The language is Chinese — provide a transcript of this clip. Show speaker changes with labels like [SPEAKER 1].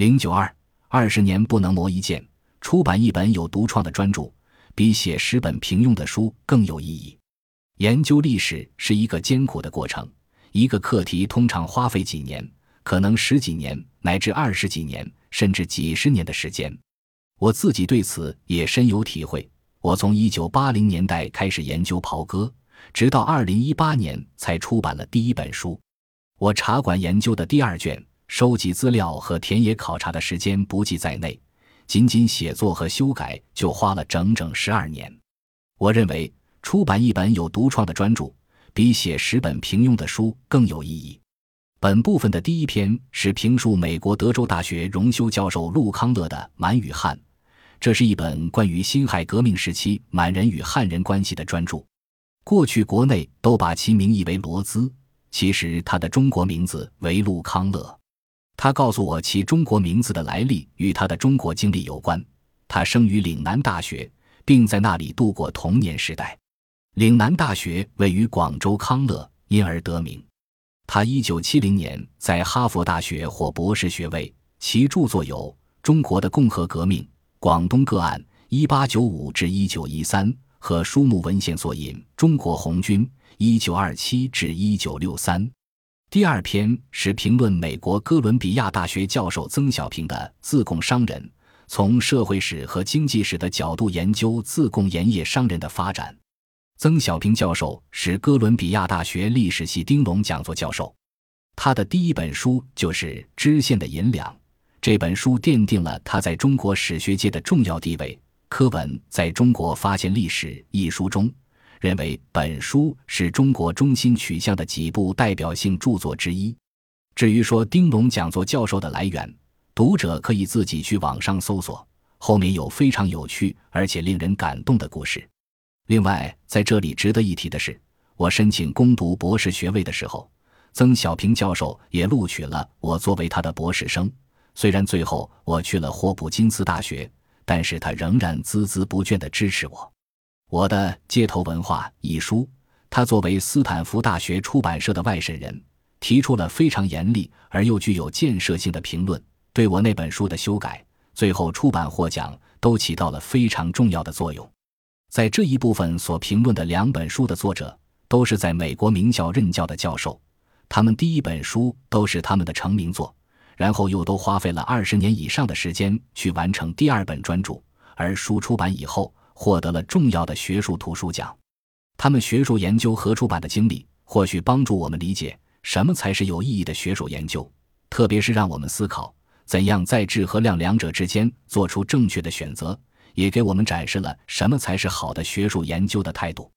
[SPEAKER 1] 零九二二十年不能磨一剑，出版一本有独创的专著，比写十本平庸的书更有意义。研究历史是一个艰苦的过程，一个课题通常花费几年，可能十几年乃至二十几年，甚至几十年的时间。我自己对此也深有体会。我从一九八零年代开始研究袍哥，直到二零一八年才出版了第一本书。我茶馆研究的第二卷，收集资料和田野考察的时间不计在内，仅仅写作和修改就花了整整十二年。我认为。出版一本有独创的专著，比写十本平庸的书更有意义。本部分的第一篇是评述美国德州大学荣休教授陆康乐的《满与汉》，这是一本关于辛亥革命时期满人与汉人关系的专著。过去国内都把其名义为罗兹，其实他的中国名字为陆康乐。他告诉我其中国名字的来历与他的中国经历有关。他生于岭南大学，并在那里度过童年时代。岭南大学位于广州康乐，因而得名。他一九七零年在哈佛大学获博士学位，其著作有《中国的共和革命》《广东个案》（一八九五至一九一三）和书目文献索引《中国红军》（一九二七至一九六三）。第二篇是评论美国哥伦比亚大学教授曾小平的《自贡商人》，从社会史和经济史的角度研究自贡盐业商人的发展。曾小平教授是哥伦比亚大学历史系丁龙讲座教授，他的第一本书就是《知县的银两》。这本书奠定了他在中国史学界的重要地位。柯文在中国发现历史一书中认为，本书是中国中心取向的几部代表性著作之一。至于说丁龙讲座教授的来源，读者可以自己去网上搜索，后面有非常有趣而且令人感动的故事。另外，在这里值得一提的是，我申请攻读博士学位的时候，曾小平教授也录取了我作为他的博士生。虽然最后我去了霍普金斯大学，但是他仍然孜孜不倦地支持我。我的《街头文化》一书，他作为斯坦福大学出版社的外审人，提出了非常严厉而又具有建设性的评论，对我那本书的修改，最后出版获奖，都起到了非常重要的作用。在这一部分所评论的两本书的作者都是在美国名校任教的教授，他们第一本书都是他们的成名作，然后又都花费了二十年以上的时间去完成第二本专著，而书出版以后获得了重要的学术图书奖。他们学术研究和出版的经历，或许帮助我们理解什么才是有意义的学术研究，特别是让我们思考怎样在质和量两者之间做出正确的选择。也给我们展示了什么才是好的学术研究的态度。